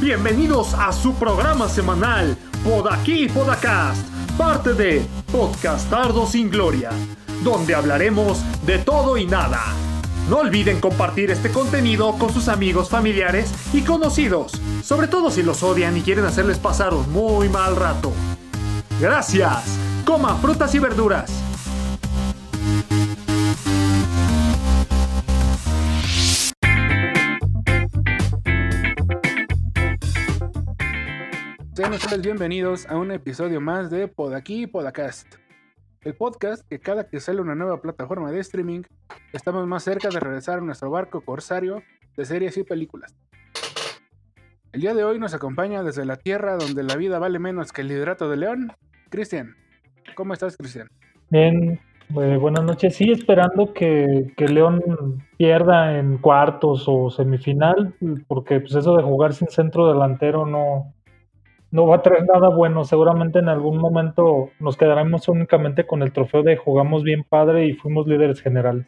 Bienvenidos a su programa semanal, Podaquí Podacast, parte de Podcastardo sin Gloria, donde hablaremos de todo y nada. No olviden compartir este contenido con sus amigos, familiares y conocidos, sobre todo si los odian y quieren hacerles pasar un muy mal rato. Gracias. Coma frutas y verduras. Sean ustedes bienvenidos a un episodio más de Podaquí Podacast. El podcast que cada que sale una nueva plataforma de streaming, estamos más cerca de regresar a nuestro barco corsario de series y películas. El día de hoy nos acompaña desde la tierra donde la vida vale menos que el hidrato de león, Cristian. ¿Cómo estás, Cristian? Bien, eh, buenas noches. Sí, esperando que, que, León pierda en cuartos o semifinal, porque pues eso de jugar sin centro delantero no, no va a traer nada bueno. Seguramente en algún momento nos quedaremos únicamente con el trofeo de jugamos bien padre y fuimos líderes generales.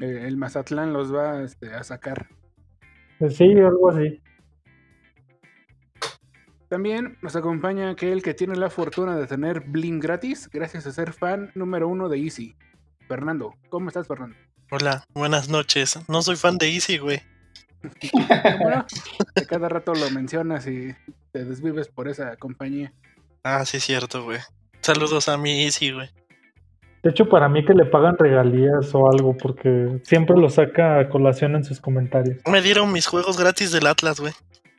Eh, el Mazatlán los va este, a sacar. Pues sí, algo así. También nos acompaña aquel que tiene la fortuna de tener Bling gratis gracias a ser fan número uno de Easy. Fernando, ¿cómo estás, Fernando? Hola, buenas noches. No soy fan de Easy, güey. bueno, cada rato lo mencionas y te desvives por esa compañía. Ah, sí, es cierto, güey. Saludos a mi Easy, güey. De hecho, para mí que le pagan regalías o algo, porque siempre lo saca a colación en sus comentarios. Me dieron mis juegos gratis del Atlas, güey.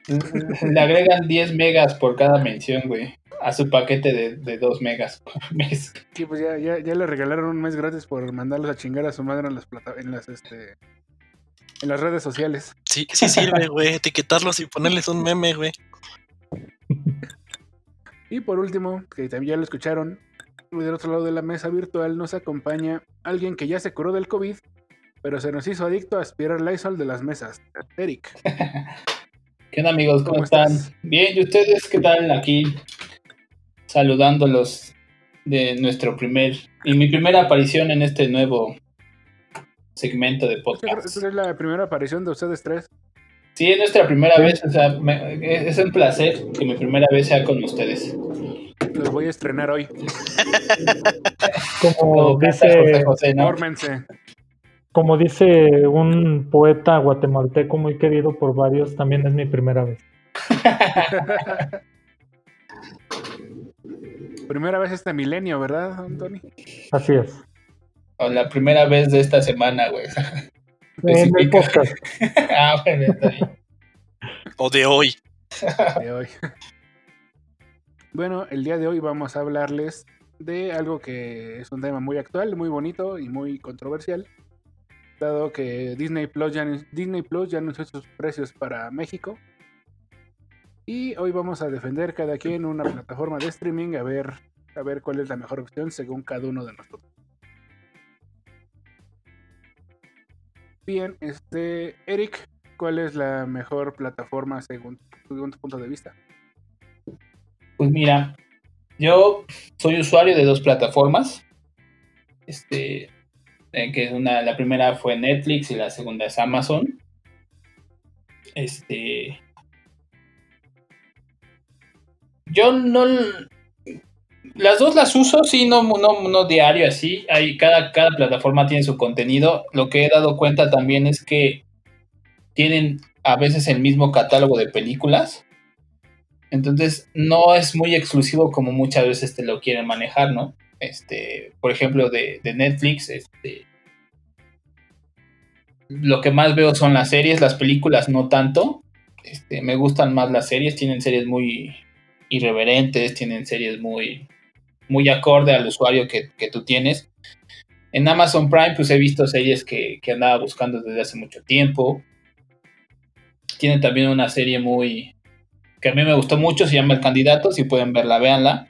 Le agregan 10 megas por cada mención, güey. A su paquete de, de 2 megas por mes. Sí, pues ya, ya, ya, le regalaron un mes gratis por mandarlos a chingar a su madre en las plata en las este en las redes sociales. Sí, sí sirve, güey, etiquetarlos y ponerles un meme, güey. Y por último, que también ya lo escucharon, del otro lado de la mesa virtual nos acompaña alguien que ya se curó del COVID, pero se nos hizo adicto a aspirar Lysol de las mesas. Eric. ¿Qué onda amigos? ¿Cómo, están? Bien, ¿y ustedes qué tal aquí? Saludándolos de nuestro primer y mi primera aparición en este nuevo segmento de podcast. Esta es la primera aparición de ustedes tres. Sí, es nuestra primera vez, o sea, es un placer que mi primera vez sea con ustedes. Los voy a estrenar hoy. Como, Como dice José, ¿no? Como dice un poeta guatemalteco muy querido por varios, también es mi primera vez. primera vez este milenio, ¿verdad, Antonio? Así es. O la primera vez de esta semana, güey. En el podcast. ah, bueno, O de hoy. De hoy. Bueno, el día de hoy vamos a hablarles de algo que es un tema muy actual, muy bonito y muy controversial dado que Disney Plus ya, Disney Plus ya anunció sus precios para México. Y hoy vamos a defender cada quien una plataforma de streaming a ver, a ver cuál es la mejor opción según cada uno de nosotros. Bien, este Eric, ¿cuál es la mejor plataforma según, según tu punto de vista? Pues mira, yo soy usuario de dos plataformas. Este, eh, que una, la primera fue Netflix y la segunda es Amazon. Este. Yo no. Las dos las uso, sí, no, no, no diario así. Hay, cada, cada plataforma tiene su contenido. Lo que he dado cuenta también es que tienen a veces el mismo catálogo de películas. Entonces no es muy exclusivo como muchas veces te lo quieren manejar, ¿no? este, por ejemplo, de, Netflix, este, lo que más veo son las series, las películas no tanto. Este, me gustan más las series, tienen series muy irreverentes, tienen series muy, muy acorde al usuario que, tú tienes. En Amazon Prime, pues he visto series que, que, andaba buscando desde hace mucho tiempo. Tienen también una serie muy. que a mí me gustó mucho, se llama El Candidato. Si pueden verla, véanla.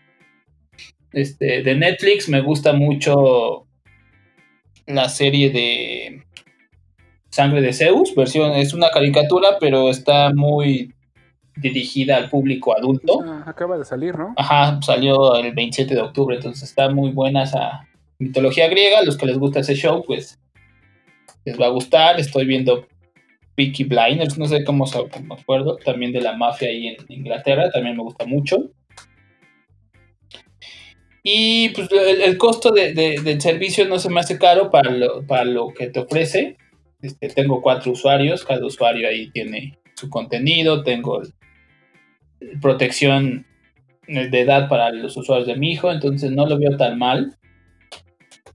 Este, de Netflix me gusta mucho la serie de Sangre de Zeus, versión, es una caricatura, pero está muy dirigida al público adulto. Ah, acaba de salir, ¿no? Ajá, salió el 27 de octubre, entonces está muy buena esa mitología griega. Los que les gusta ese show, pues les va a gustar. Estoy viendo Peaky Blinders, no sé cómo se me acuerdo, también de la mafia ahí en Inglaterra, también me gusta mucho. Y pues el, costo del servicio no se me hace caro para lo, para lo que te ofrece. Este, tengo cuatro usuarios, cada usuario ahí tiene su contenido, tengo protección de edad para los usuarios de mi hijo, entonces no lo veo tan mal.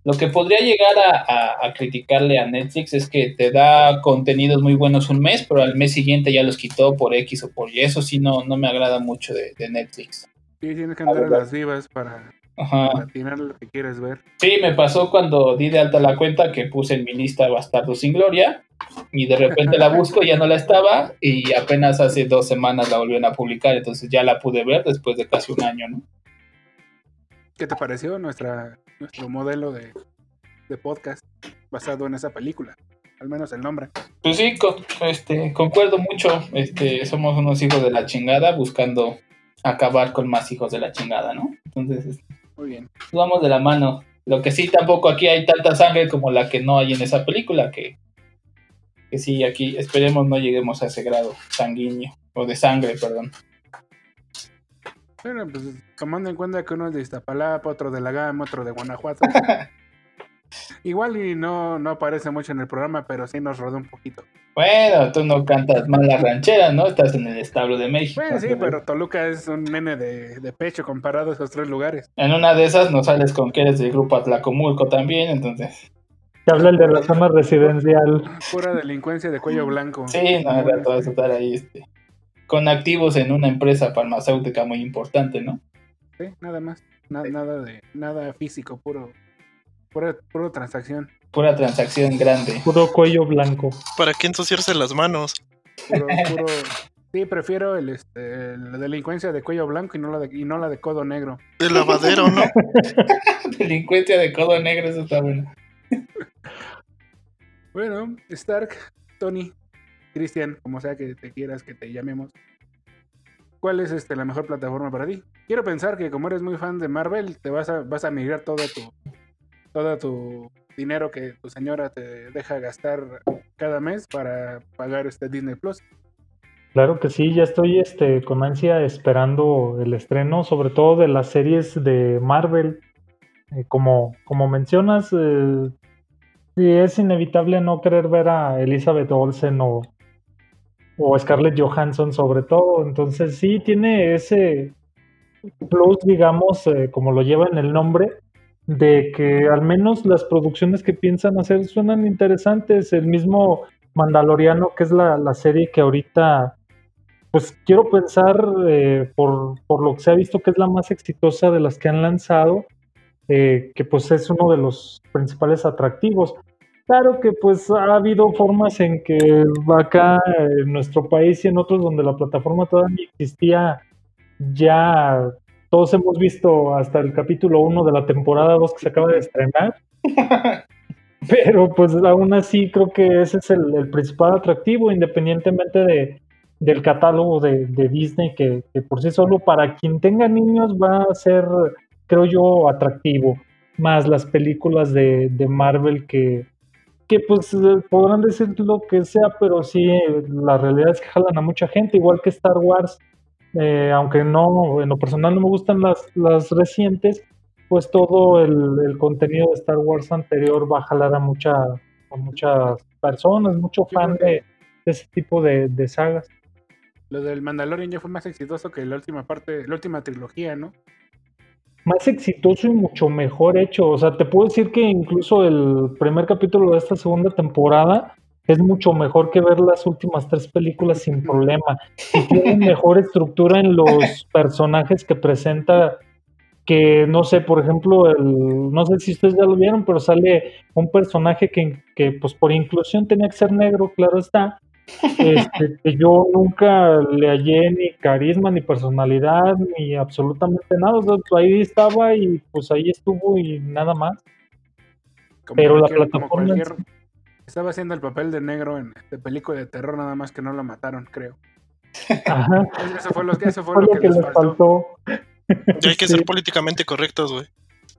Lo que podría llegar a, criticarle a Netflix es que te da contenidos muy buenos un mes, pero al mes siguiente ya los quitó por X o por Y. Eso sí no, no me agrada mucho de, Netflix. Sí, tienes que andar a las vivas para, tener lo que quieres ver. Sí, me pasó cuando di de alta la cuenta que puse en mi lista Bastardo sin Gloria y de repente la busco y ya no la estaba y apenas hace dos semanas la volvieron a publicar, entonces ya la pude ver después de casi un año, ¿no? ¿Qué te pareció nuestra, nuestro modelo de, podcast basado en esa película? Al menos el nombre. Pues sí, este, concuerdo mucho. Este, somos unos hijos de la chingada buscando acabar con más hijos de la chingada, ¿no? Entonces, este, muy bien. Vamos de la mano. Lo que sí, tampoco aquí hay tanta sangre como la que no hay en esa película, que, que sí, aquí esperemos no lleguemos a ese grado sanguíneo, o de sangre, perdón. Bueno, pues tomando en cuenta que uno es de Iztapalapa, otro de la Gama, otro de Guanajuato. Igual y no, no aparece mucho en el programa, pero sí nos rodó un poquito. Bueno, tú no cantas mal la ranchera, ¿no? Estás en el establo de México. Bueno, sí, pero Toluca es un nene de, pecho comparado a esos tres lugares. En una de esas no sales con que eres del grupo Atlacomulco también, entonces. Te habla el de la zona residencial. Pura delincuencia de cuello blanco. Sí, no, era todo estar ahí, este con activos en una empresa farmacéutica muy importante, ¿no? Sí, nada más. nada de nada físico, puro, pura, puro transacción. Pura transacción grande. Puro cuello blanco. ¿Para qué ensuciarse las manos? Puro, puro, sí, prefiero el, este, la delincuencia de cuello blanco y no la de, y no la de codo negro. De lavadero, ¿no? delincuencia de codo negro, eso está bueno. bueno, Stark, Tony, Cristian, como sea que te quieras que te llamemos, ¿cuál es este, la mejor plataforma para ti? Quiero pensar que como eres muy fan de Marvel, te vas a, vas a migrar todo tu, todo tu dinero que tu señora te deja gastar cada mes para pagar este Disney Plus. Claro que sí, ya estoy este, con ansia esperando el estreno, sobre todo de las series de Marvel. Eh, como, como mencionas, eh, es inevitable no querer ver a Elizabeth Olsen o, o Scarlett Johansson sobre todo. Entonces sí tiene ese plus, digamos, eh, como lo lleva en el nombre, de que al menos las producciones que piensan hacer suenan interesantes. El mismo Mandaloriano, que es la, serie que ahorita, pues quiero pensar, eh, por, por, lo que se ha visto que es la más exitosa de las que han lanzado, eh, que pues es uno de los principales atractivos. Claro que pues ha habido formas en que acá en nuestro país y en otros donde la plataforma todavía existía, ya todos hemos visto hasta el capítulo 1 de la temporada 2 que se acaba de estrenar. Pero pues aún así creo que ese es el, principal atractivo, independientemente de, del catálogo de, Disney, que, por sí solo para quien tenga niños va a ser, creo yo, atractivo. Más las películas de Marvel que, que pues eh, podrán decir lo que sea, pero sí, la realidad es que jalan a mucha gente, igual que Star Wars, eh, aunque no, en lo personal no me gustan las, las recientes, pues todo el, contenido de Star Wars anterior va a jalar a, mucha, a muchas personas, mucho fan de, ese tipo de, de sagas. Lo del Mandalorian ya fue más exitoso que la última parte, la última trilogía, ¿no? más exitoso y mucho mejor hecho. O sea, te puedo decir que incluso el primer capítulo de esta segunda temporada es mucho mejor que ver las últimas tres películas sin problema. Y tiene mejor estructura en los personajes que presenta. Que no sé, por ejemplo, el, no sé si ustedes ya lo vieron, pero sale un personaje que, que pues por inclusión tenía que ser negro, claro está, este, que yo nunca le hallé ni carisma, ni personalidad, ni absolutamente nada. ahí estaba y pues ahí estuvo y nada más. Pero la plataforma. Estaba haciendo el papel de negro en de película de terror, nada más que no lo mataron, creo. Ajá. Eso fue lo, que, les faltó. Ya hay que ser políticamente correctos, güey.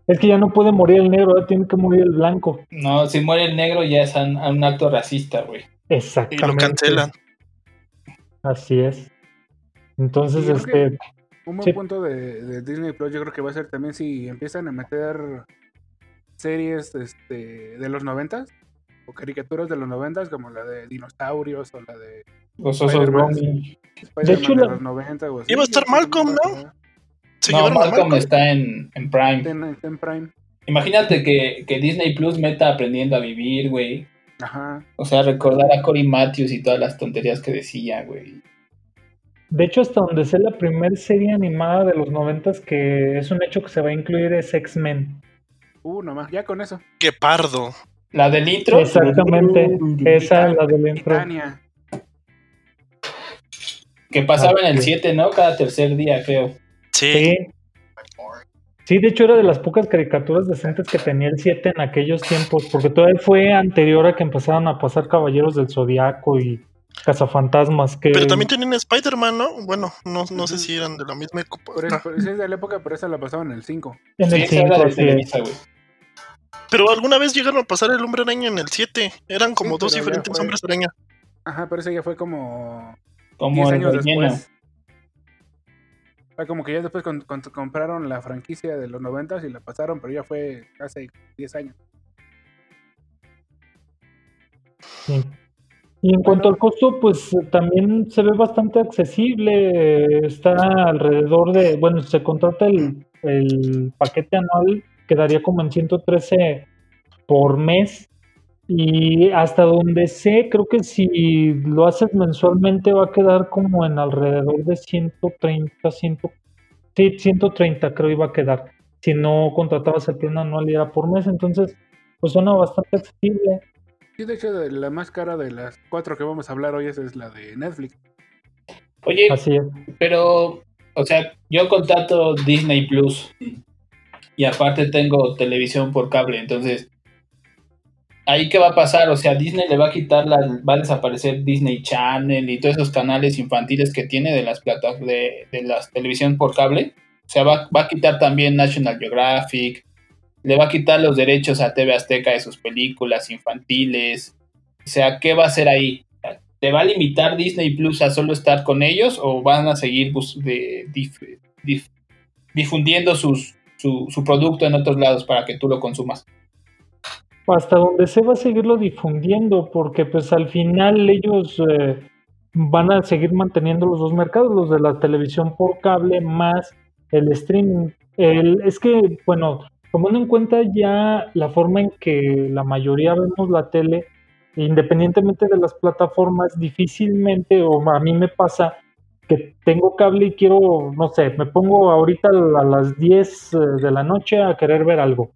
Es que ya no puede morir el negro, ahora tiene que morir el blanco. No, si muere el negro ya es un, un acto racista, güey. Y Exactamente. lo cancelan. Así es. Entonces, Sí, este, Un buen Sí. punto de, de Disney Plus yo creo que va a ser también si empiezan a meter series este, de los noventas o caricaturas de los noventas como la de dinosaurios o la de Los osos hecho, de, la- los 90 o así. Iba a estar Malcolm, ¿no? Se No, Malcolm Malcolm. está en, en Prime. Está en, está en Prime. Imagínate que, que Disney Plus meta aprendiendo a vivir, güey. Ajá. O sea, recordar a Cory Matthews y todas las tonterías que decía, güey. de hecho, hasta donde sé la primera serie animada de los noventas que es un hecho que se va a incluir es X-Men. Uh, nomás, ya con eso. Qué pardo. La del intro. Exactamente. Esa, la del intro. Titania. Que pasaba en el Así 7, ¿no? Cada tercer día, creo. Sí. Sí. Sí, de hecho era de las pocas caricaturas decentes que tenía el 7 en aquellos tiempos, porque todavía fue anterior a que empezaran a pasar Caballeros del Zodiaco y Cazafantasmas, que Pero también tenían Spider-Man, ¿no? Bueno, no, no sé si eran de la misma época. Por eso, es de la época, pero esa la pasaban en el 5. en Sí, el esa era 5, de Pero alguna vez llegaron a pasar el hombre araña en el 7. Eran como Sí, dos diferentes fue- hombres araña. Ajá, pero ese ya fue como Como 10 el años relleno. después. Fue como que ya después con- con- compraron la franquicia de los 90 y la pasaron, pero ya fue hace 10 años. Sí. Y en cuanto al costo, pues eh, también se ve bastante accesible. Está alrededor de, bueno, se contrata el, el paquete anual, quedaría como en 113 por mes. Y hasta donde sé, creo que si lo haces mensualmente va a quedar como en alrededor de 130, 100, sí, 130 creo iba a quedar. Si no contratabas el plan anual y era por mes, entonces pues suena bastante accesible. Sí, de hecho, la más cara de las cuatro que vamos a hablar hoy esa es la de Netflix. Oye, Así es. pero, o sea, yo contrato Disney Plus y aparte tengo televisión por cable, entonces, ¿ahí qué va a pasar? O sea, Disney le va a quitar, la, va a desaparecer Disney Channel y todos esos canales infantiles que tiene de las plata, de, de las televisión por cable. O sea, va, va a quitar también National Geographic, le va a quitar los derechos a TV Azteca de sus películas infantiles. O sea, ¿qué va a hacer ahí? ¿Te va a limitar Disney Plus a solo estar con ellos o van a seguir difundiendo sus, su, producto en otros lados para que tú lo consumas? hasta donde se va a seguirlo difundiendo, porque pues al final ellos eh, van a seguir manteniendo los dos mercados, los de la televisión por cable más el streaming. El, es que, bueno, tomando en cuenta ya la forma en que la mayoría vemos la tele, independientemente de las plataformas, difícilmente, o a mí me pasa que tengo cable y quiero, no sé, me pongo ahorita a las 10 de la noche a querer ver algo.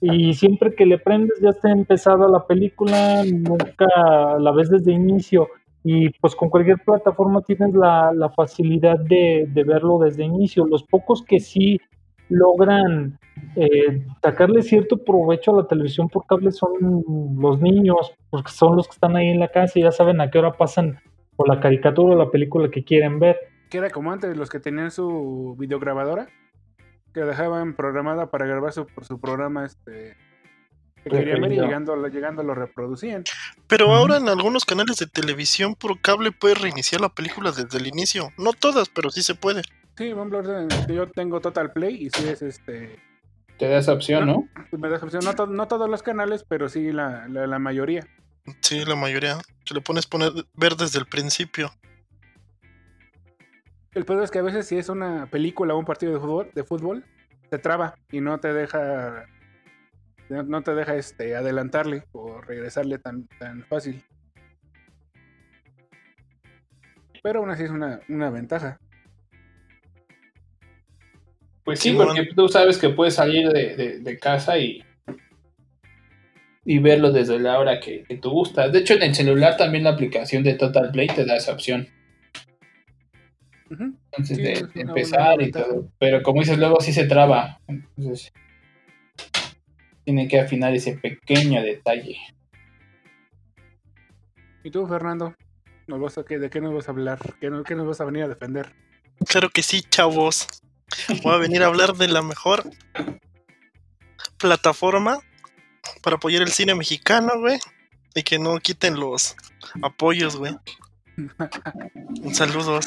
Y siempre que le prendes ya está empezada la película, nunca la ves desde inicio. Y pues con cualquier plataforma tienes la, la facilidad de, de, verlo desde inicio. Los pocos que sí logran eh, sacarle cierto provecho a la televisión por cable son los niños, porque son los que están ahí en la casa y ya saben a qué hora pasan o la caricatura o la película que quieren ver. Que era como antes, los que tenían su videograbadora, que dejaban programada para grabar su, su programa este que querían ver y llegando, llegando lo reproducían. Pero ahora en algunos canales de televisión por cable puedes reiniciar la película desde el inicio. No todas, pero sí se puede. Sí, yo tengo Total Play y sí es este. Te da esa opción, ¿no? Me da esa opción. No, to no, todos los canales, pero sí la, la, la, mayoría. Sí, la mayoría. Que le pones poner ver desde el principio. El peor es que a veces si es una película o un partido de fútbol, de fútbol, te traba y no te deja no te deja este adelantarle o regresarle tan, tan fácil. Pero aún así es una, una ventaja. Pues sí, porque tú sabes que puedes salir de, de, de casa y, y verlo desde la hora que, que, tú gustas. De hecho, en el celular también la aplicación de Total Play te da esa opción. Uh -huh. Entonces, sí, de, de empezar y todo. Pero como dices, luego sí se traba. Entonces, tiene que afinar ese pequeño detalle. ¿Y tú, Fernando? ¿Nos vas a, ¿De qué nos vas a hablar? ¿Qué, ¿Qué nos vas a venir a defender? Claro que sí, chavos. Voy a venir a hablar de la mejor plataforma para apoyar el cine mexicano, güey. Y que no quiten los apoyos, güey. Saludos.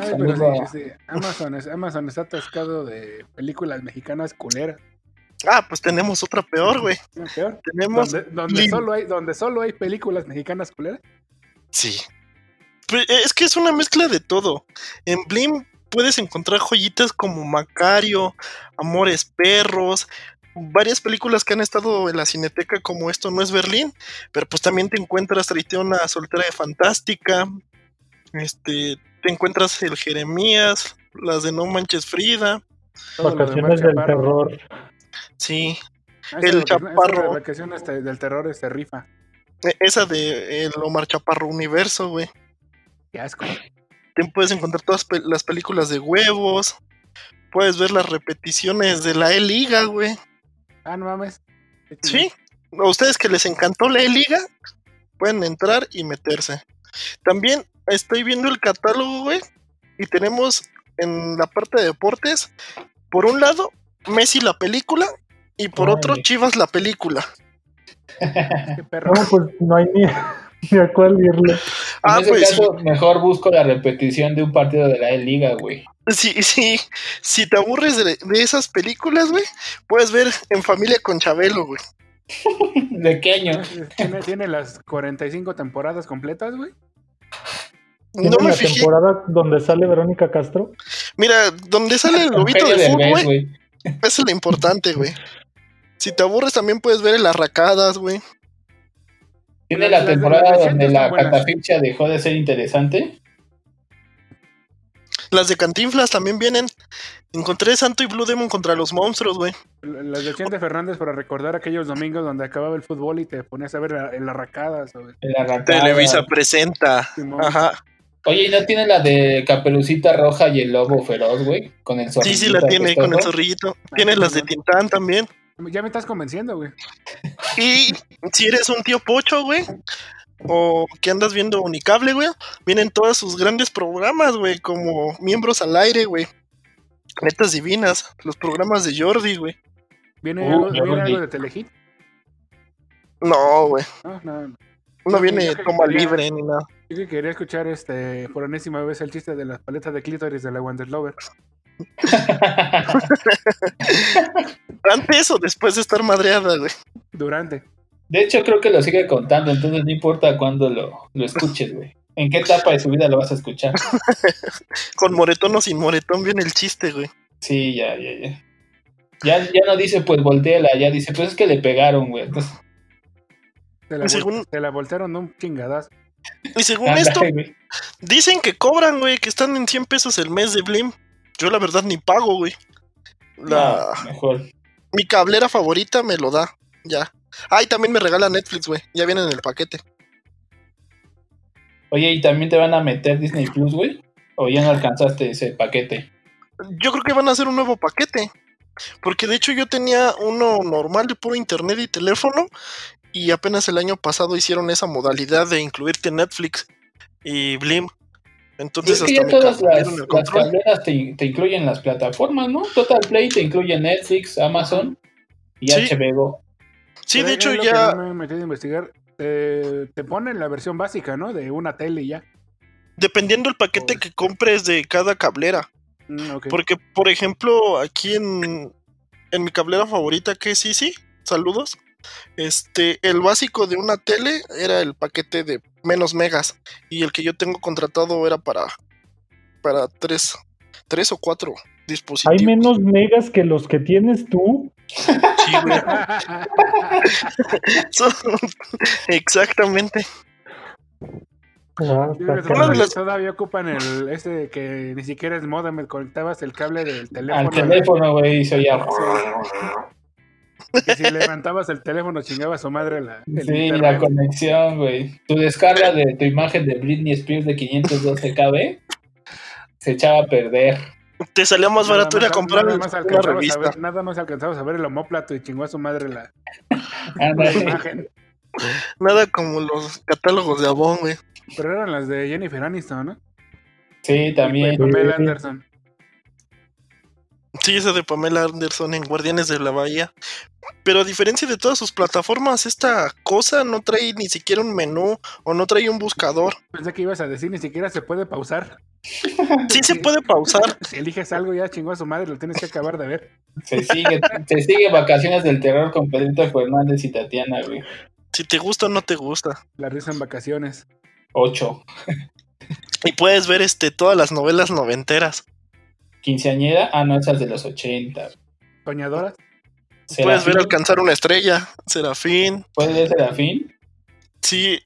Ay, pero Saludos sí, sí, Amazon, es- Amazon está atascado de películas mexicanas culeras. Ah, pues tenemos otra peor, güey. Peor. Tenemos. Donde, solo hay, donde solo hay películas mexicanas culeras. Sí. Pero es que es una mezcla de todo. En Blim puedes encontrar joyitas como Macario, Amores Perros, varias películas que han estado en la cineteca como Esto no es Berlín, pero pues también te encuentras Traiteona Soltera de Fantástica, este, te encuentras el Jeremías, las de No Manches Frida, Vacaciones del Chaparro. terror. sí, Ah, El Chaparro. de vacaciones del terror este rifa. e- esa de el Omar Chaparro Universo, güey. Qué asco. Te puedes encontrar todas las películas de huevos, puedes ver las repeticiones de la E-Liga, güey. Ah, no mames. Sí, a ustedes que les encantó la E-Liga, pueden entrar y meterse. También estoy viendo el catálogo, güey, y tenemos en la parte de deportes, por un lado, Messi la película, y por otro. Chivas la película. Qué perro. No, pues no hay ni, ni a cuál irle. Ah, en ese pues caso, mejor busco la repetición de un partido de la E-Liga, güey. sí, sí, si te aburres de, de esas películas, güey, puedes ver En Familia con Chabelo, güey. ¿De qué año? Tiene, tiene las 45 temporadas completas, güey. ¿Tiene No me la fijé. temporada donde sale Verónica Castro? Mira, donde sale el lobito de fútbol, güey, güey. eso es lo importante, güey. Si te aburres, también puedes ver en las racadas, güey. Tiene la temporada de donde la catafixia dejó de ser interesante. Las de Cantinflas también vienen. Encontré Santo y Blue Demon contra los monstruos, güey. Las de Chente Fernández para recordar aquellos domingos donde acababa el fútbol y te ponías a ver la- en las racadas. la. Televisa presenta. Simón. Ajá. Oye, ¿y no tiene la de Caperucita Roja y el Lobo Feroz, güey? Con el Sí, zorrillito sí, la tiene con el zorrillito. Tiene las de Tintán también. Ya me estás convenciendo, güey. Y si eres un tío pocho, güey, o que andas viendo Unicable, güey, vienen todos sus grandes programas, güey, como miembros al aire, güey. Netas divinas, los programas de Jordi, güey. ¿Viene, Uh, algo, ya ¿viene volví. algo de Telehit? No, güey, No, no. no Yo- viene toma quería- libre ni nada. Yo que quería escuchar este por enésima vez el chiste de las paletas de clítoris de la Wanderlover. Antes o después de estar madreada, güey. Durante. De hecho, creo que lo sigue contando, entonces no importa cuándo lo, lo escuches, güey. ¿En qué etapa de su vida lo vas a escuchar? Con moretón o sin moretón viene el chiste, güey. Sí, ya, ya, ya. Ya, ya no dice, pues volteala, ya dice, pues es que le pegaron, güey. Entonces, Se la, Según- se la voltearon un chingadazo. Y según esto, güey. dicen que cobran, güey, que están en 100 pesos el mes de Blim. Yo la verdad ni pago, güey. La... No, mejor. Mi cablera favorita me lo da, ya. Ay, también me regala Netflix, güey. Ya viene en el paquete. Oye, ¿y también te van a meter Disney Plus, güey? ¿O ya no alcanzaste ese paquete? Yo creo que van a hacer un nuevo paquete. Porque de hecho yo tenía uno normal de puro internet y teléfono. Y apenas el año pasado hicieron esa modalidad de incluirte Netflix y Blim. Entonces es que ya todas las, el cableras te, te incluyen las plataformas, ¿no? Total Play te incluye Netflix, Amazon y Sí. HBO. Sí, de hecho ya. me he metido a investigar. Te, te ponen la versión básica, ¿no? De una tele y ya. Dependiendo el paquete que compres de cada cablera. Mm. Porque, por ejemplo, aquí en, en mi cablera favorita, que es Easy, saludos. Este, el básico de una tele era el paquete de menos megas. Y el que yo tengo contratado era para, para tres, tres o cuatro dispositivos. Hay menos megas que los que tienes tú. Sí, güey. Son- Exactamente. Ah, las- Todavía ocupan el este que ni siquiera es modem, conectabas el cable del teléfono. Al teléfono, güey, y se oía. Y si levantabas el teléfono, chingaba a su madre la, el Sí, la internet. conexión, güey. Tu descarga de tu imagen de Britney Spears de 512 KB se echaba a perder. Te salía más Nada barato ir a comprar nada más una alcanzabas a revista. ver- nada más alcanzabas a ver el homóplato y chingó a su madre la, imagen. Nada como los catálogos de Avon, güey. Pero eran las de Jennifer Aniston, ¿no? Sí, también. Y Pamela Sí. Anderson. Sí, esa de Pamela Anderson en Guardianes de la Bahía. Pero a diferencia de todas sus plataformas, esta cosa no trae ni siquiera un menú o no trae un buscador. Pensé que ibas a decir, ni siquiera se puede pausar. Sí se puede pausar. Si eliges algo, ya chingó a su madre, lo tienes que acabar de ver. Se sigue, se sigue Vacaciones del Terror con Pedrito Fernández y Tatiana, güey. Si te gusta o no te gusta. La risa en vacaciones. Ocho. Y puedes ver este todas las novelas noventeras. Quinceañera, ah, no, esas de los 80. Soñadoras. Puedes ver alcanzar una estrella, Serafín. ¿Puedes ver Serafín? Sí,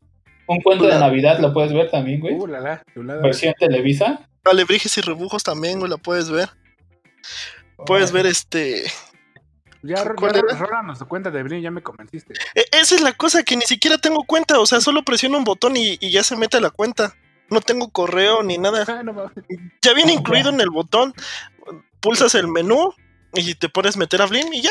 Un cuento de La- Navidad lo puedes ver también, güey. Uh, la la, chulada. Versión Televisa. Alebrijes y rebujos también, güey, la puedes ver. Puedes ver este. Ya, rólanos tu cuenta de Brin, ya me convenciste. E- esa es la cosa que ni siquiera tengo cuenta. O sea, solo presiono un botón y, y ya se mete a la cuenta. No tengo correo ni nada. Ah, no. Ya viene incluido en el botón. Pulsas el menú y te pones meter a Blim y ya.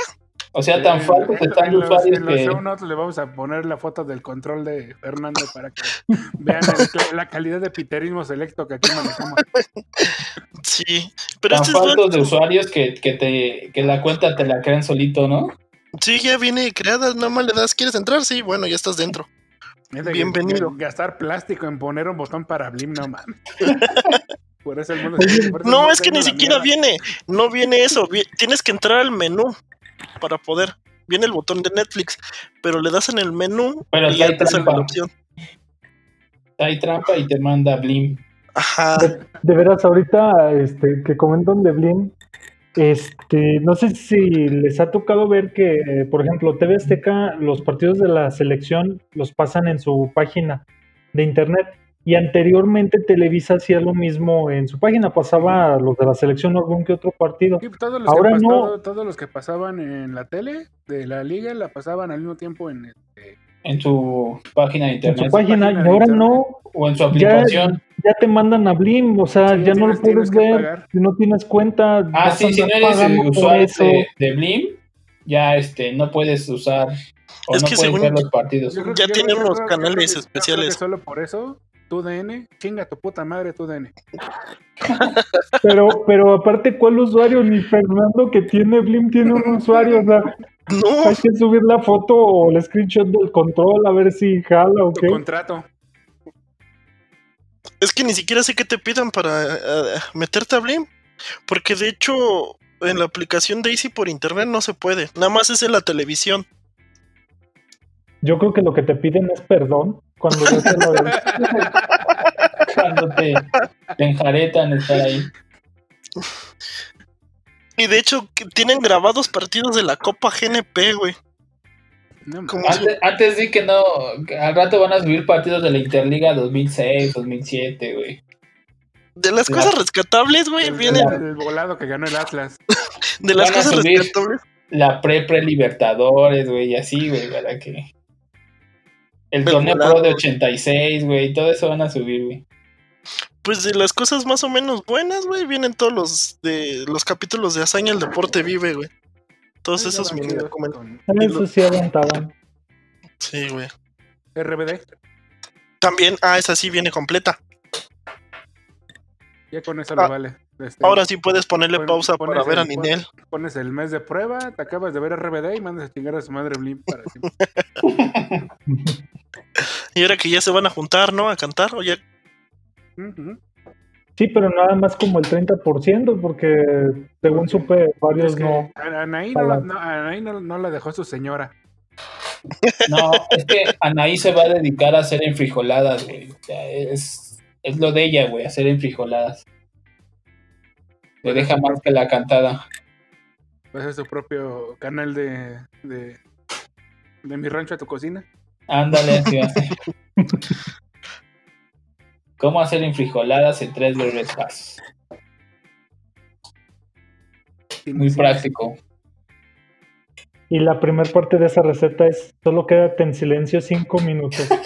O sea, tan En- faltos en- están en los los, usuarios en los que. show notes le vamos a poner la foto del control de Fernando para que vean el- la calidad de piterismo selecto que aquí manejamos. Sí. Pero Tan este es faltos de bueno. usuarios que, que, te, que la cuenta te la crean solito, ¿no? Sí, ya viene creada. Nada más le das, ¿quieres entrar? Sí, bueno, ya estás dentro. De Bienvenido. Gastar plástico en poner un botón para Blim, no mames. Por eso el mundo el No, es que ni siquiera mierda. viene. No viene eso. vi- Tienes que entrar al menú para poder. Viene el botón de Netflix, pero le das en el menú Pero y te sale la opción. Hay trampa y te manda Blim. Ajá. De veras, ahorita este, que comentan de Blim, este, no sé si les ha tocado ver que, por ejemplo, TV Azteca, los partidos de la selección los pasan en su página de internet. Y anteriormente Televisa hacía lo mismo en su página, pasaba los de la selección algún que otro partido. Sí, todos, los Ahora que no. todo- todos los que pasaban en la tele de la liga la pasaban al mismo tiempo en este, en su página de En internet su página, página y ahora internet. no, o en su ya, aplicación. Ya te mandan a Blim, o sea, Sí, ya no lo tienes- puedes ver, pagar. si no tienes cuenta. Ah, sí, si no eres por usuario eso. de, de Blim, ya este, no puedes usar o Es no que puedes según- ver los partidos. Yo creo Ya yo tienen creo- unos creo canales especiales. solo por eso, tu DN, chinga tu puta madre, tu DN. Pero, pero aparte, ¿cuál usuario? Ni Fernando que tiene Blim tiene un usuario, o sea, No, hay que subir la foto o el screenshot del control a ver si jala o Tu qué. contrato. Es que ni siquiera sé qué te pidan para eh, meterte a Blim. Porque de hecho, en la aplicación de Easy por internet no se puede. Nada más es en la televisión. Yo creo que lo que te piden es perdón cuando te lo Cuando te, te enjaretan estar ahí. Y de hecho, tienen grabados partidos de la Copa GNP, güey. No. Antes, antes di que no, que al rato van a subir partidos de la Interliga 2006, 2007, güey. De las La- cosas rescatables, güey, el, vienen. el volado que ganó el Atlas. De las van a cosas subir. rescatables. La pre-pre-libertadores, güey, y así, güey, para que... El torneo volado. pro de 86, güey, todo eso van a subir, güey. Pues de las cosas más o menos buenas, güey, vienen todos los de los capítulos de Hazaña el Deporte Vive, güey. Todos esos mini documentales. sí aguantaban. Sí, güey. RBD. También, ah, esa sí viene completa. Ya con eso Ah, lo vale. Este, Ahora sí puedes ponerle pon- pausa pones para ver a el- Ninel. Pones el mes de prueba, te acabas de ver RBD y mandas a chingar a su madre Blim para siempre. Y ahora que ya se van a juntar, ¿no? A cantar, oye. Ujú. Sí, pero nada más como el 30%, porque según supe, varios Es que no. a- Anaí, no, la- no, Anaí no- no la dejó su señora. No, es que Anaí se va a dedicar a hacer enfrijoladas, güey. O sea, es, es lo de ella, güey, hacer enfrijoladas. Le deja más que la cantada. Va a hacer su propio canal de, de, de mi rancho a tu cocina. Ándale, así va a ser. ¿Cómo hacer enfrijoladas en tres breves pasos? Muy práctico. Y la primera parte de esa receta es solo quédate en silencio cinco minutos.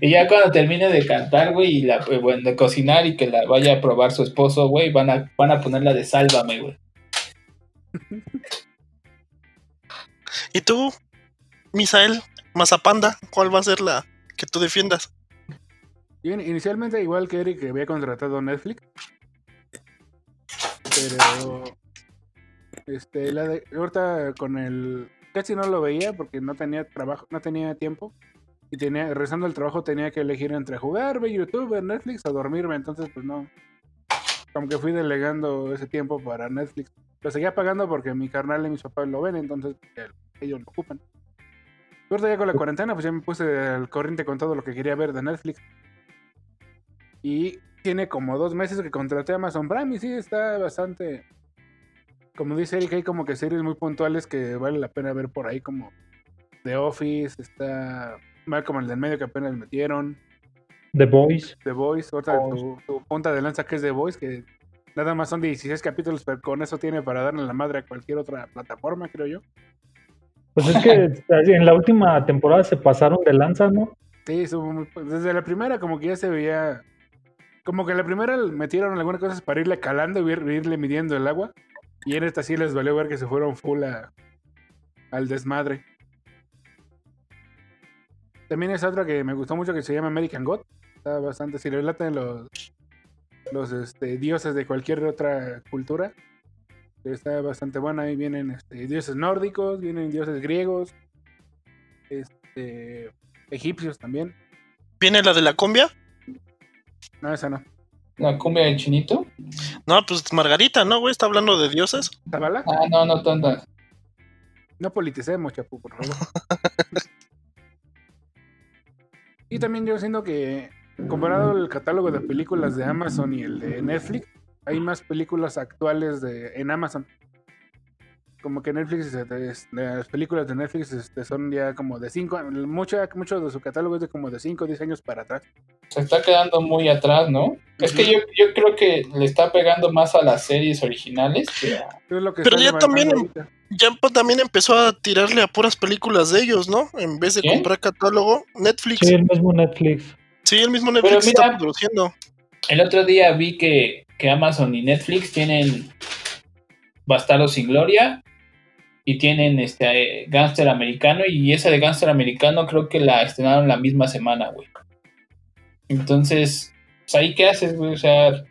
Y ya cuando termine de cantar, güey, y la, eh, bueno, de cocinar y que la vaya a probar su esposo, güey, van a, van a ponerla de sálvame, güey. ¿Y tú, Misael, Mazapanda, cuál va a ser la que tú defiendas? In- inicialmente, igual que Eric, había contratado Netflix. Pero. Este, la de. Ahorita con el. Casi no lo veía porque no tenía trabajo, no tenía tiempo. Y tenía, rezando el trabajo, tenía que elegir entre jugar, ver YouTube, ver Netflix o dormirme. Entonces, pues no. Como que fui delegando ese tiempo para Netflix. Lo seguía pagando porque mi carnal y mis papás lo ven, entonces pues, ellos lo ocupan. Ahorita ya con la cuarentena, pues ya me puse al corriente con todo lo que quería ver de Netflix. Y tiene como dos meses que contraté Amazon Prime y sí, está bastante... Como dice Eric, hay como que series muy puntuales que vale la pena ver por ahí, como The Office, está como el del medio que apenas metieron. The Voice. The Voice, otra tu, punta de lanza que es The Voice, que nada más son 16 capítulos, pero con eso tiene para darle la madre a cualquier otra plataforma, creo yo. Pues es que en la última temporada se pasaron de lanza, ¿no? Sí, desde la primera como que ya se veía como que en la primera metieron algunas cosas para irle calando y irle midiendo el agua. Y en esta sí les valió ver que se fueron full al desmadre. También es otra que me gustó mucho que se llama American God. Está bastante, si le laten los, los este, dioses de cualquier otra cultura. Está bastante buena. Ahí vienen este, dioses nórdicos, vienen dioses griegos, este, egipcios también. ¿Viene la de la cumbia? No, esa no. ¿La cumbia del chinito? No, pues Margarita, ¿no, güey? Está hablando de dioses. ¿Tabala? Ah, no, no tonta. No politicemos, chapu, por favor. y también yo siento que, comparado el catálogo de películas de Amazon y el de Netflix, hay más películas actuales de, en Amazon como que Netflix, las películas de Netflix este, son ya como de 5, mucho, mucho de su catálogo es de como de 5 o 10 años para atrás. Se está quedando muy atrás, ¿no? Es que yo, yo creo que le está pegando más a las series originales que Pero ya también, ya también empezó a tirarle a puras películas de ellos, ¿no? En vez de comprar catálogo, Netflix. Sí, el mismo Netflix. Sí, el mismo Netflix está produciendo. El otro día vi que, que Amazon y Netflix tienen Bastardo sin Gloria y tienen este Gangster Americano y esa de Gangster Americano creo que la estrenaron la misma semana, güey. Entonces, pues ahí qué haces, güey, o sea,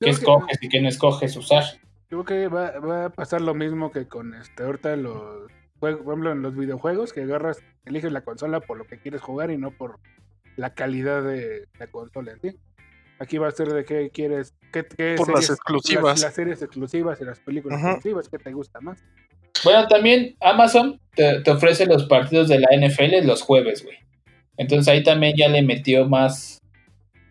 ¿qué escoges y qué no escoges usar? Creo que va, a pasar lo mismo que con este ahorita los juegos, por ejemplo, en los videojuegos que agarras, eliges la consola por lo que quieres jugar y no por la calidad de la consola en sí. Aquí va a ser de qué quieres. Qué, Por las exclusivas. Las, series exclusivas y las películas exclusivas, ¿qué te gusta más? Bueno, también Amazon te, ofrece los partidos de la NFL los jueves, güey. Entonces ahí también ya le metió más,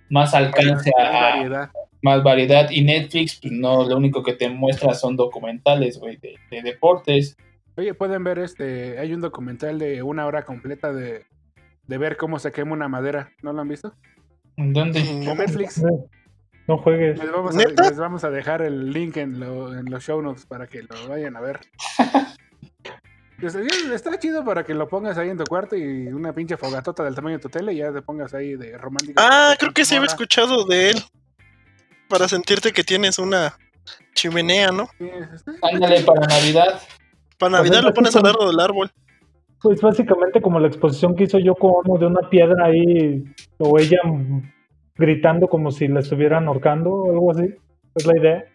más alcance a, variedad. más variedad. Y Netflix, pues no, lo único que te muestra son documentales, güey, de, de, deportes. Oye, pueden ver este, hay un documental de una hora completa de, de ver cómo se quema una madera. ¿No lo han visto? ¿Dónde? En Netflix. No, juegues. Les vamos, a, les vamos, a, dejar el link en, lo, en, los show notes para que lo vayan a ver. Está chido para que lo pongas ahí en tu cuarto y una pinche fogatota del tamaño de tu tele y ya te pongas ahí de romántico. Ah, creo que sí había escuchado de él. Para sentirte que tienes una chimenea, ¿no? Ándale, para Navidad. Para Navidad lo pones al lado del árbol. Pues básicamente como la exposición que hizo yo como de una piedra ahí, o ella gritando como si la estuvieran ahorcando o algo así. Es la idea.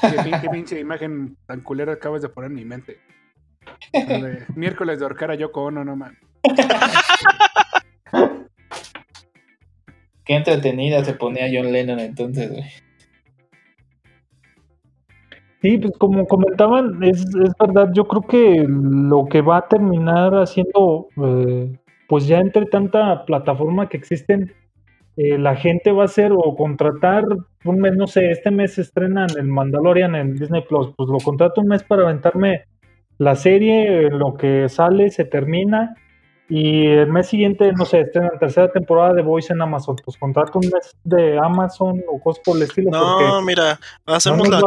Qué, pinche imagen tan culera acabas de poner en mi mente. miércoles de ahorcar a Yoko Ono, no man. Qué entretenida se ponía John Lennon entonces, güey. Sí, pues como comentaban, es, es, verdad, yo creo que lo que va a terminar haciendo, eh, pues ya entre tanta plataforma que existen, eh, la gente va a hacer o contratar un mes, no sé, este mes se estrena en el Mandalorian en Disney Plus, pues lo contrato un mes para aventarme la serie, lo que sale se termina y el mes siguiente, no sé, está en la tercera temporada de Voice en Amazon. Pues contrato un mes de Amazon o cosas por el estilo. No, mira, hacemos la,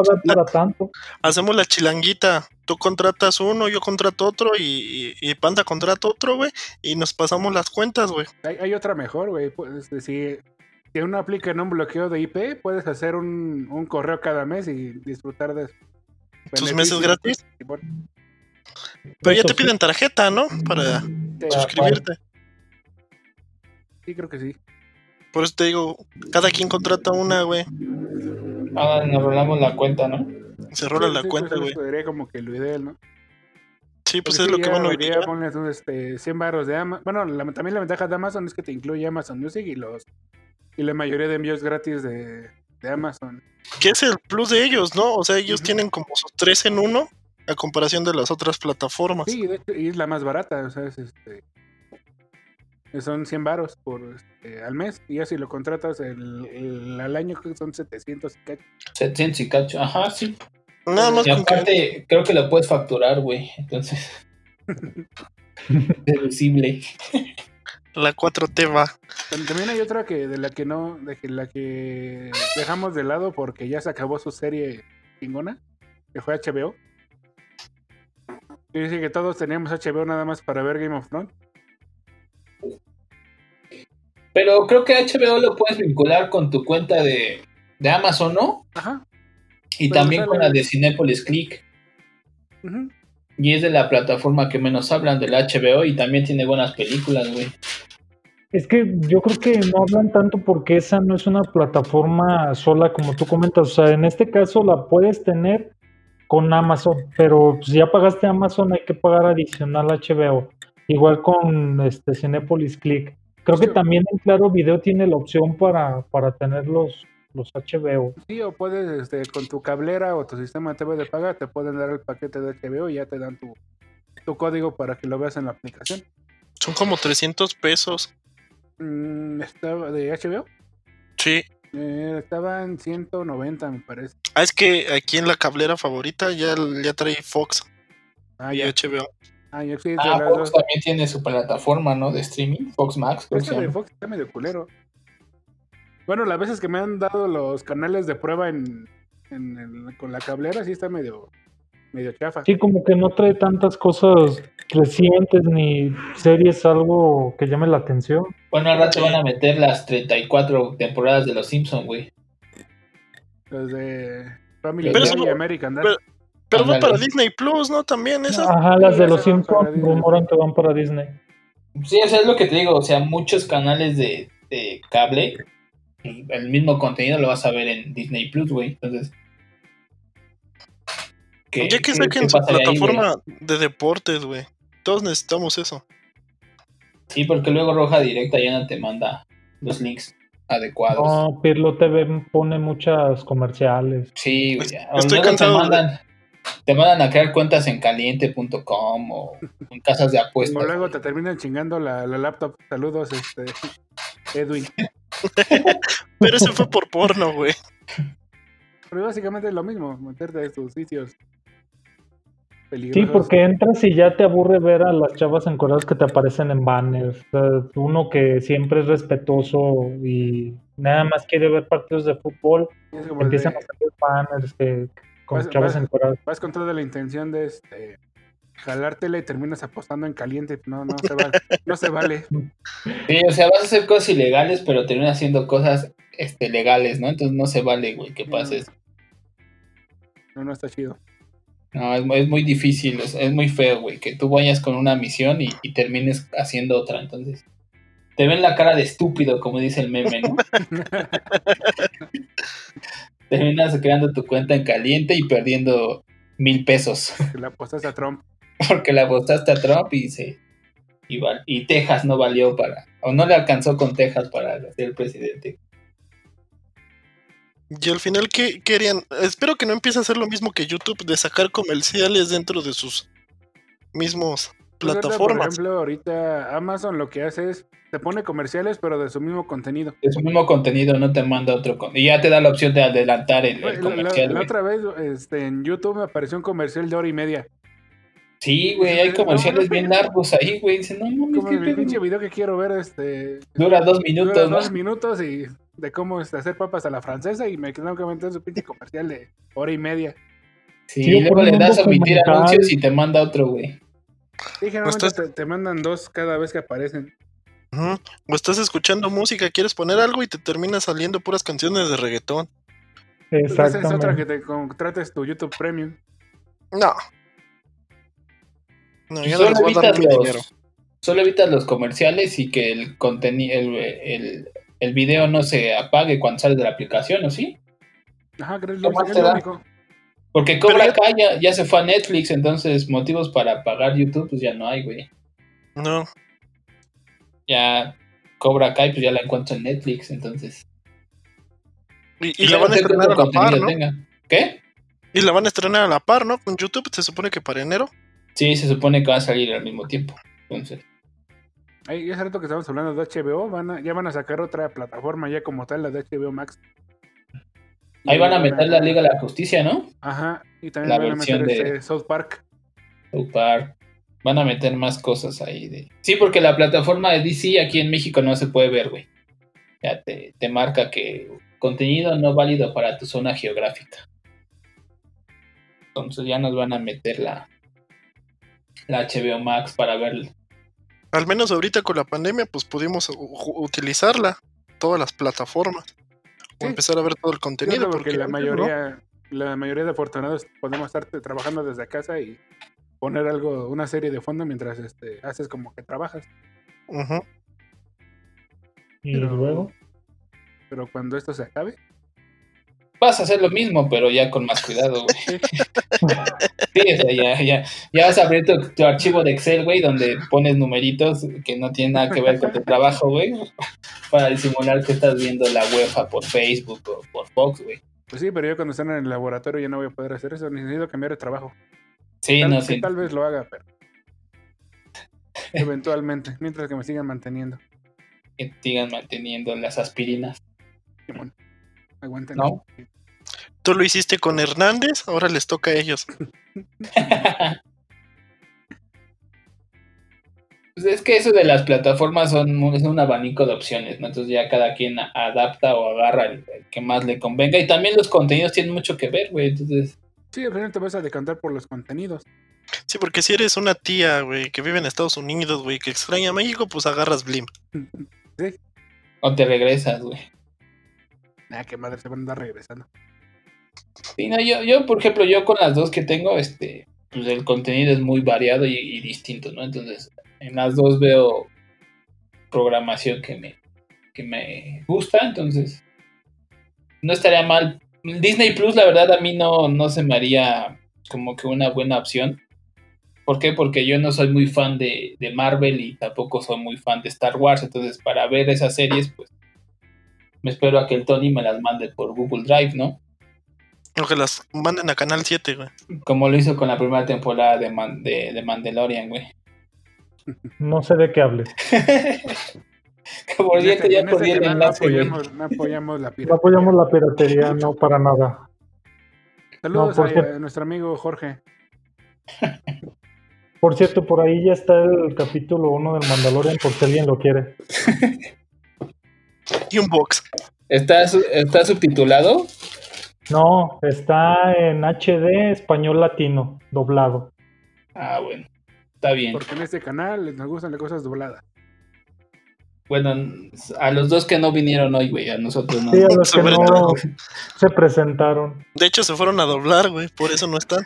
hacemos la chilanguita. Tú contratas uno, yo contrato otro y, y, Panda contrata otro, güey. Y nos pasamos las cuentas, güey. Hay, otra mejor, güey. Pues, si, si uno aplica en un bloqueo de IP, puedes hacer un, un correo cada mes y disfrutar de tus meses gratis. Pero ya te piden tarjeta, ¿no? Para suscribirte. Sí, creo que sí. Por eso te digo, cada quien contrata una, güey. Ahora nos rolamos la cuenta, ¿no? Se rola Sí, la sí, cuenta, pues, güey. eso sería como que lo ideal, ¿no? Sí, pues Porque es lo que van a ponle tú, este, 100 baros de Amazon. Bueno, la- también la ventaja de Amazon es que te incluye Amazon Music y los y la mayoría de envíos gratis de, de Amazon. Que es el plus de ellos, ¿no? O sea, ellos tienen como sus tres en uno a comparación de las otras plataformas. Sí, de hecho, y es la más barata, o sea, es este son 100 baros por este, al mes y ya si lo contratas el, el- al año creo que son 700 y cacho. 700 y cacho. Ajá, sí. Nada más Y aparte, creo que lo puedes facturar, güey. Entonces. deducible. la 4T va. Tam- También hay otra que de la que no, de que la que dejamos de lado porque ya se acabó su serie chingona, que fue HBO. Dice que todos teníamos HBO nada más para ver Game of Thrones. Pero creo que HBO lo puedes vincular con tu cuenta de, de Amazon, ¿no? Ajá. Y Pero también sale- con la de Cinepolis Click. ujú. Y es de la plataforma que menos hablan, del HBO, y también tiene buenas películas, güey. Es que yo creo que no hablan tanto porque esa no es una plataforma sola como tú comentas. O sea, en este caso la puedes tener con Amazon, pero si ya pagaste Amazon hay que pagar adicional HBO. Igual con este Cinepolis Click. Creo que también en Claro Video tiene la opción para, para tener los, los HBO. Sí, o puedes, este, con tu cablera o tu sistema TV de paga, te pueden dar el paquete de HBO y ya te dan tu, tu código para que lo veas en la aplicación. Son como 300 pesos. Mm, de HBO, Sí. Eh, estaba en 190 me parece. Ah, es que aquí en la cablera favorita ya, ya trae Fox Ah, y ya. HBO. Ah, ya sí, Ah, Fox dos. también tiene su plataforma, ¿no? De streaming, Fox Max, creo Este. Fox está medio culero. Bueno, las veces que me han dado los canales de prueba en, en- en- con la cablera, sí está medio, medio chafa. Sí, como que no trae tantas cosas recientes ni series, algo que llame la atención. Bueno, al rato van a meter las 34 temporadas de Los Simpsons, güey. Los de Family Pero Guy eso- y American Dad. pero- Pero va Ándale. para Disney Plus, ¿no? También esas. Ajá, las de los van Simpsons rumoran que van para Disney. Sí, o sea, es lo que te digo, o sea, muchos canales de, de cable, y el mismo contenido lo vas a ver en Disney Plus, güey. Entonces, ¿qué- ya que qué- saquen qué su pasaría ahí, güey? plataforma de deportes, güey. Todos necesitamos eso. Sí, porque luego Roja Directa ya no te manda los links adecuados. No, Pirlo TV pone muchas comerciales. Sí, Pues, güey. estoy cansado Te mandan, te mandan a crear cuentas en caliente.com o en casas de apuestas. O luego te terminan chingando la, la laptop. Saludos, este Edwin. Pero ese fue por porno, güey. Pero básicamente es lo mismo, meterte a tus sitios Sí, porque entras y ya te aburre ver a las chavas encoradas que te aparecen en banners. O sea, uno que siempre es respetuoso y nada más quiere ver partidos de fútbol, empiezan de- a salir banners que, con Vas- chavas vas- encoradas. vas con toda la intención de este jalártela y terminas apostando en caliente. No, no se vale. no se vale. Sí, o sea, vas a hacer cosas ilegales, pero terminas haciendo cosas este, legales, ¿no? Entonces no se vale, güey, que pase eso. No, no está chido. No, es, muy- es muy difícil, es, es muy feo, güey, que tú vayas con una misión y, y termines haciendo otra. Entonces, te ven la cara de estúpido, como dice el meme, ¿no? terminas creando tu cuenta en caliente y perdiendo mil pesos. Que la apostaste a Trump. porque le apostaste a Trump y se y, y Texas no valió para o no le alcanzó con Texas para ser presidente. Y al final, ¿qué querían? Espero que no empiece a hacer lo mismo que YouTube de sacar comerciales dentro de sus mismos Pues ahorita, Por plataformas. ejemplo, ahorita Amazon lo que hace es te pone comerciales, pero de su mismo contenido. De su mismo contenido no te manda otro con- y ya te da la opción de adelantar el, el La, la- comercial. la otra vez este, en YouTube me apareció un comercial de hora y media. Sí, güey, hay No, comerciales no, bien no. largos ahí, güey. Dicen, no mames, Como qué el pedo?". pinche video que quiero ver, este, Dura dos dura minutos, ¿no? dos minutos y de cómo este, hacer papas a la francesa y me tengo que meter su pinche comercial de hora y media. Sí, Sí, y luego le das a omitir anuncios y te manda otro, güey. Y generalmente estás- te, te mandan dos cada vez que aparecen. O estás escuchando música, quieres poner algo y te termina saliendo puras canciones de reggaetón. Entonces es otra que te contrates tu YouTube Premium. No. No, yo no Solo les voy a dar los, dinero. solo evitas los comerciales y que el contenido, el, el, el video no se apague cuando sales de la aplicación, ¿o sí? Ajá, creo que es ¿Qué lo, único. Porque Cobra ya- Kai ya, ya se fue a Netflix, entonces motivos para pagar YouTube pues ya no hay, güey. No. Ya Cobra Kai pues ya la encuentro en Netflix, entonces. Y, y pues, la van a estrenar a la par, ¿no? tenga. ¿Qué? Y la van a estrenar a la par, ¿no? Con YouTube se supone que para enero. Sí, se supone que va a salir al mismo tiempo. Entonces, Ahí, hace rato que estamos hablando de HBO, van a- ya van a sacar otra plataforma ya como tal, la de HBO Max. Y ahí van a meter la Liga de la Justicia, ¿no? Ajá, y también La van a meter versión de- este South Park. South Park. Van a meter más cosas ahí. De... Sí, porque la plataforma de DC aquí en México no se puede ver, güey. Ya te, te marca que contenido no válido para tu zona geográfica. Entonces ya nos van a meter la, la HBO Max para ver. Al menos ahorita con la pandemia, pues pudimos utilizarla. Todas las plataformas. O empezar a ver todo el contenido. porque, la mayoría, la mayoría de afortunados podemos estar trabajando desde casa y poner algo, una serie de fondo mientras este, haces como que trabajas. Y Pero- luego, Pero cuando esto se acabe, Vas a hacer lo mismo, pero ya con más cuidado, güey. Sí, o sea, ya, ya, ya vas a abrir tu, tu archivo de Excel, güey, donde pones numeritos que no tienen nada que ver con tu trabajo, güey, para disimular que estás viendo la UEFA por Facebook o por Fox, güey. pues sí, pero yo cuando estén en el laboratorio ya no voy a poder hacer eso, necesito cambiar de trabajo. Sí, Tal, no, sí, sí. tal vez lo haga, pero eventualmente, mientras que me sigan manteniendo. Que sigan manteniendo las aspirinas, Simón. Aguanten. ¿no? Tú lo hiciste con Hernández, ahora les toca a ellos. Pues es que eso de las plataformas son es un abanico de opciones, ¿no? Entonces ya cada quien a- adapta o agarra el, el que más le convenga. Y también los contenidos tienen mucho que ver, güey. Entonces, Sí, al final te vas a decantar por los contenidos. Sí, porque si eres una tía, güey, que vive en Estados Unidos, güey, que extraña México, pues agarras Blim. sí. o te regresas, güey. Ah, qué madre, se van a andar regresando. Sí, no, yo, yo, por ejemplo, yo con las dos que tengo, este, pues el contenido es muy variado y, distinto, ¿no? Entonces, en las dos veo programación que me, que me gusta, entonces no estaría mal. Disney Plus, la verdad, a mí no, no se me haría como que una buena opción. ¿Por qué? Porque yo no soy muy fan de, de Marvel y tampoco soy muy fan de Star Wars, entonces para ver esas series, pues me espero a que el Tony me las mande por Google Drive, ¿no? O que las manden a Canal 7, güey. Como lo hizo con la primera temporada de, Man- de, de Mandalorian, güey. no sé de qué hables. Este- ya no enlace, güey. apoyamos, no apoyamos la No pirata. apoyamos la piratería, no para nada. Saludos No, por a, nuestro amigo Jorge. Por cierto, por ahí ya está el capítulo 1 del Mandalorian, por si alguien lo quiere. Y un box. ¿Está, ¿Está subtitulado? No, está en HD español latino, doblado. Ah, bueno. Está bien. Porque en este canal nos gustan las cosas dobladas. Bueno, a los dos que no vinieron hoy, güey, a nosotros no. Sí, a los que Sobre no todo. se presentaron. De hecho, se fueron a doblar, güey, por eso no están.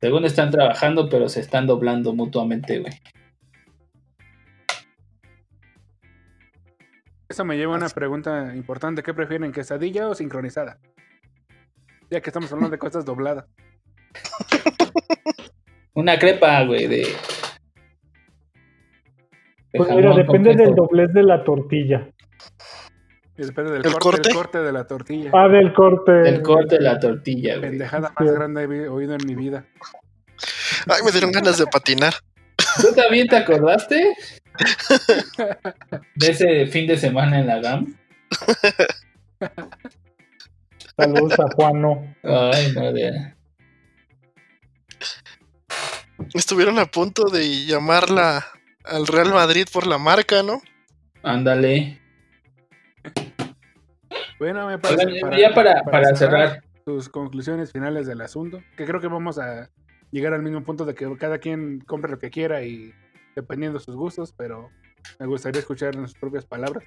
Según están trabajando, pero se están doblando mutuamente, güey. Eso me lleva a una pregunta importante. ¿Qué prefieren, quesadilla o sincronizada? Ya que estamos hablando de cosas dobladas. Una crepa, güey, de. de Pues mira, depende del doblez de la tortilla. Y depende del ¿El corte, corte? el corte de la tortilla. Ah, del corte. Del corte de la tortilla, güey. Pendejada más grande he oído en mi vida. Ay, me dieron ganas de patinar. ¿Tú también te acordaste? De ese fin de semana en la GAM. Saludos a Juano. Ay, no, de... Estuvieron a punto de llamarla al Real Madrid por la marca, ¿no? Ándale. Bueno, me parece. Oigan, ya para, para cerrar, tus conclusiones finales del asunto, que creo que vamos a llegar al mismo punto de que cada quien compre lo que quiera y dependiendo de sus gustos, pero me gustaría escuchar en sus propias palabras.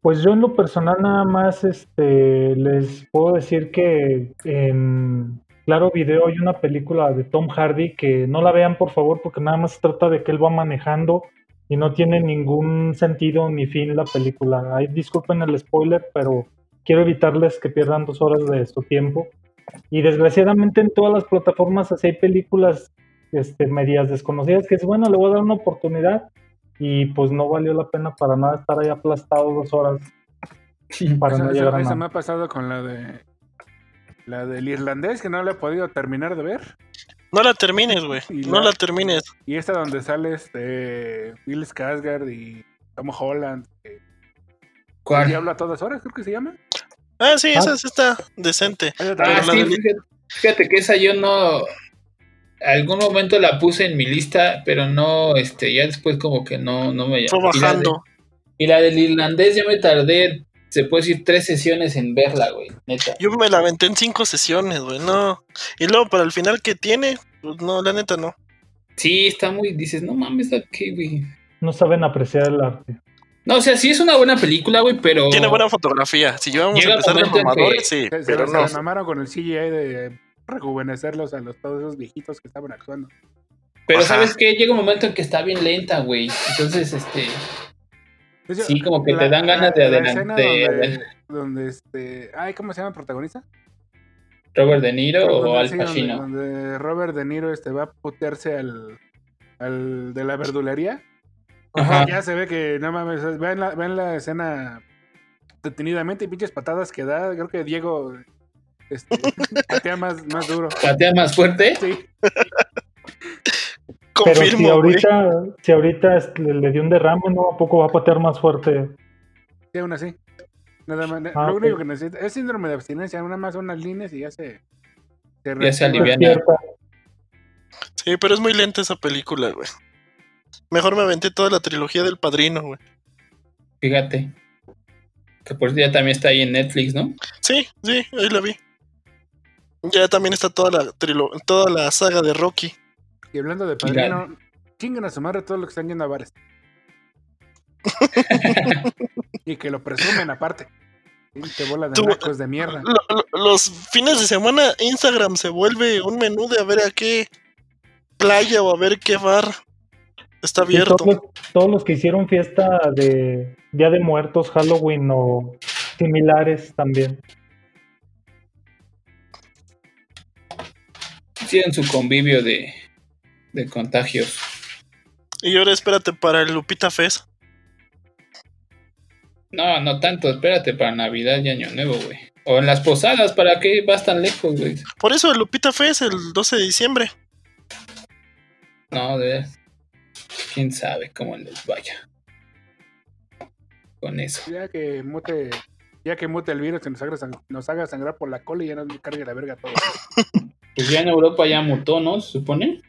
Pues yo en lo personal nada más este, les puedo decir que en Claro Video hay una película de Tom Hardy que no la vean por favor porque nada más se trata de que él va manejando y no tiene ningún sentido ni fin la película. Ay, disculpen el spoiler, pero quiero evitarles que pierdan dos horas de su tiempo. Y desgraciadamente en todas las plataformas así hay películas este, medias desconocidas que es bueno, le voy a dar una oportunidad y pues no valió la pena para nada estar ahí aplastado dos horas para Eso, no eso- llegar a eso nada. me ha pasado con la de la del irlandés que no la he podido terminar de ver. No la termines, güey. No la- la termines. Y esta donde sale este Will Skarsgård y Tom Holland. El ¿Cuál? diablo a todas horas, creo que se llama. Ah, sí, Ah. esa sí está decente. Ah, sí, fíjate, fíjate que esa yo no. Algún momento la puse en mi lista, pero no, este, ya después como que no, no me Fue y la de- bajando. Y la del irlandés ya me tardé, se puede decir, tres sesiones en verla, güey, neta. Yo me la aventé en cinco sesiones, güey. No. Y luego para el final que tiene, pues no, la neta no. Sí, está muy, dices, no mames, aquí, güey. No saben apreciar el arte. No, o sea, sí es una buena película, güey, pero. Tiene buena fotografía. Si yo vamos Llega a el empezar de mamadores, sí, Se, se pero la- no. se la mamaron con el CGI de rejuvenecerlos a los, todos esos viejitos que estaban actuando. Pero Ajá. ¿sabes qué? Llega un momento en que está bien lenta, güey. Entonces, este. Sí, como que te dan ganas de la adelan- escena de donde, donde este. Ay, ¿cómo se llama el protagonista? Robert De Niro o Al sí, donde- Pacino. Donde, Robert De Niro este, va a putearse al, al de la verdulería. Ajá. Ya se ve que, no mames, vean la, vean la escena detenidamente y pinches patadas que da. Creo que Diego este, patea más, más duro. Patea más fuerte. Sí. Pero si Confirmo, güey. ahorita, si ahorita le, le dio un derrame, ¿no? ¿A poco va a patear más fuerte? Sí, aún así. Nada más. Ah, lo único que necesita es síndrome de abstinencia, nada más unas líneas y ya se. se Ya se aliviana. Sí, pero es muy lenta esa película, güey. Mejor me aventé toda la trilogía del padrino, güey. Fíjate. Que por ya también está ahí en Netflix, ¿no? Sí, sí, ahí la vi. Ya también está toda la trilo toda la saga de Rocky. Y hablando de padrino, chinguen a su madre todos los que están yendo a bares. y que lo presumen aparte. Pinche bola de Tú- nacos de mierda. Lo- lo- los fines de semana Instagram se vuelve un menú de a ver a qué playa o a ver qué bar está abierto. todos, los, todos los que hicieron fiesta de Día de Muertos, Halloween o similares también. Hicieron su convivio de, de contagios. Y ahora espérate para el Lupita Fest. No, no tanto, espérate para Navidad y Año Nuevo, güey. O en las posadas, ¿para qué vas tan lejos, güey? Por eso el Lupita Fest el 12 de diciembre. No, de. Quién sabe cómo les vaya. Con eso. Ya que mute, ya que mute el virus y nos haga, sang- nos haga sangrar por la cola y ya nos cargue la verga todo. Pues ya en Europa ya mutó, ¿no? Se supone.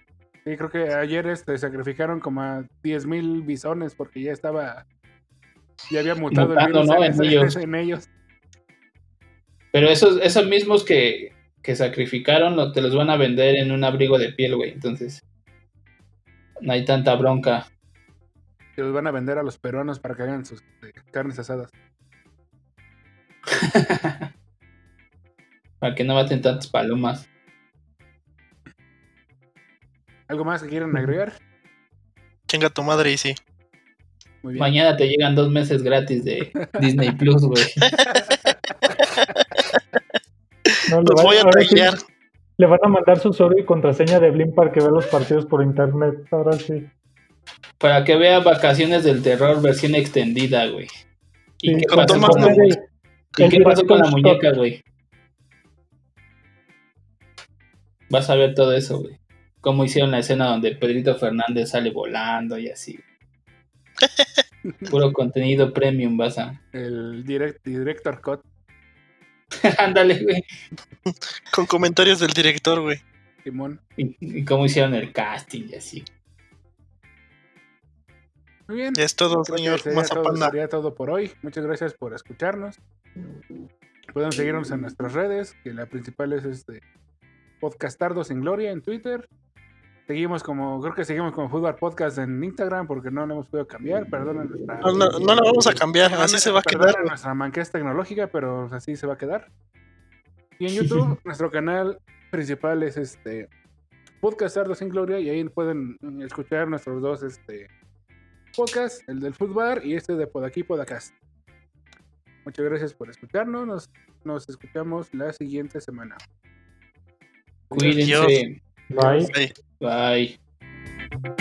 Sí, creo que ayer este, sacrificaron como a 10.000 bisones porque ya estaba. Ya había mutado Mutando, el virus ¿no? en, ellos. en ellos. Pero esos, esos mismos que, que sacrificaron te los van a vender en un abrigo de piel, güey. Entonces, no hay tanta bronca. Que los van a vender a los peruanos para que hagan sus eh, carnes asadas. Para que no maten tantas palomas. ¿Algo más que quieran agregar? Chinga tu madre y sí. Muy bien. Mañana te llegan dos meses gratis de Disney Plus, güey. No, Los voy a trailear. Le van a mandar su usuario y contraseña de Blim para que vea los partidos por internet. Ahora sí. Para que vea Vacaciones del Terror versión extendida, güey. ¿Y Sí, qué pasó con, la, Newman. el- ¿y el qué pasó con la director muñeca, güey? Vas a ver todo eso, güey. Cómo hicieron la escena donde Pedrito Fernández sale volando y así. Puro contenido premium, vas a. El direct, director cut. Ándale, güey. Con comentarios del director, güey. Simón. Y, y cómo hicieron el casting y así. Muy bien. Ya es todo, señor sería todo, Mazapanda. sería todo por hoy. Muchas gracias por escucharnos. Pueden seguirnos en nuestras redes, que la principal es este Podcastardo sin Gloria en Twitter. Seguimos como, creo que seguimos como Fútbol Podcast en Instagram porque no lo hemos podido cambiar. Perdón nuestra. No, no, no la vamos a cambiar, así se va a Perdonen quedar. nuestra manquez tecnológica, pero así se va a quedar. Y en YouTube, nuestro canal principal es este Podcastardo sin Gloria y ahí pueden escuchar nuestros dos este podcast, el del Footbar y este de Podaquí Podacast. Muchas gracias por escucharnos. Nos, nos escuchamos la siguiente semana. Cuídense. Bye. Ay. Bye.